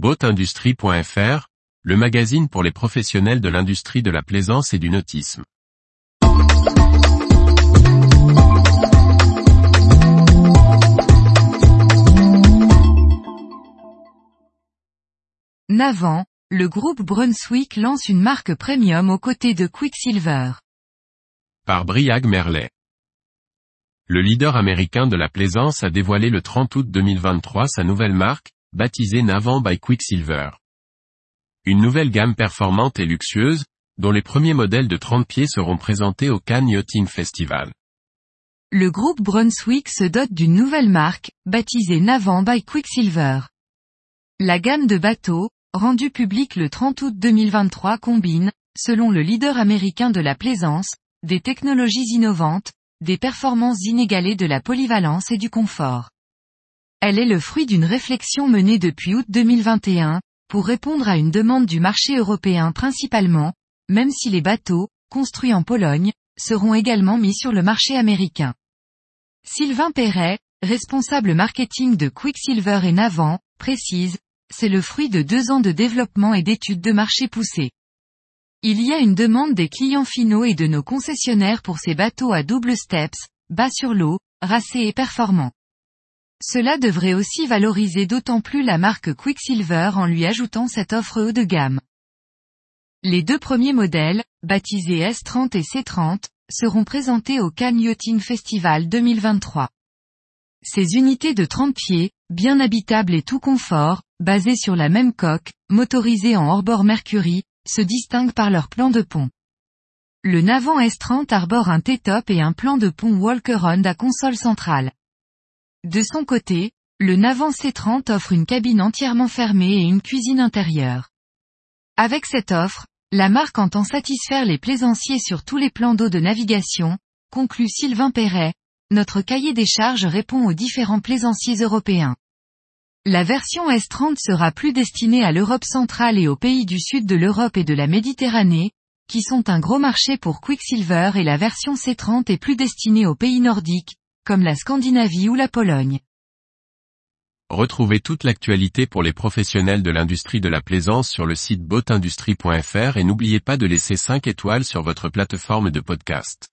Boatindustrie.fr, le magazine pour les professionnels de l'industrie de la plaisance et du nautisme. Navant, le groupe Brunswick lance une marque premium aux côtés de Quicksilver. Par Briag Merlet. Le leader américain de la plaisance a dévoilé le 30 août 2023 sa nouvelle marque, baptisée Navant by Quicksilver. Une nouvelle gamme performante et luxueuse, dont les premiers modèles de 30 pieds seront présentés au Cannes Festival. Le groupe Brunswick se dote d'une nouvelle marque, baptisée Navant by Quicksilver. La gamme de bateaux, rendue publique le 30 août 2023 combine, selon le leader américain de la plaisance, des technologies innovantes, des performances inégalées de la polyvalence et du confort. Elle est le fruit d'une réflexion menée depuis août 2021, pour répondre à une demande du marché européen principalement, même si les bateaux, construits en Pologne, seront également mis sur le marché américain. Sylvain Perret, responsable marketing de Quicksilver et Navant, précise, c'est le fruit de deux ans de développement et d'études de marché poussées. Il y a une demande des clients finaux et de nos concessionnaires pour ces bateaux à double steps, bas sur l'eau, racés et performants. Cela devrait aussi valoriser d'autant plus la marque Quicksilver en lui ajoutant cette offre haut de gamme. Les deux premiers modèles, baptisés S30 et C30, seront présentés au Cannes Yachting Festival 2023. Ces unités de 30 pieds, bien habitables et tout confort, basées sur la même coque, motorisées en hors-bord Mercury, se distinguent par leur plan de pont. Le Navant S30 arbore un T-top et un plan de pont Walker-on à console centrale. De son côté, le Navant C30 offre une cabine entièrement fermée et une cuisine intérieure. Avec cette offre, la marque entend satisfaire les plaisanciers sur tous les plans d'eau de navigation, conclut Sylvain Perret, notre cahier des charges répond aux différents plaisanciers européens. La version S30 sera plus destinée à l'Europe centrale et aux pays du sud de l'Europe et de la Méditerranée, qui sont un gros marché pour Quicksilver et la version C30 est plus destinée aux pays nordiques, comme la Scandinavie ou la Pologne. Retrouvez toute l'actualité pour les professionnels de l'industrie de la plaisance sur le site boatindustrie.fr et n'oubliez pas de laisser 5 étoiles sur votre plateforme de podcast.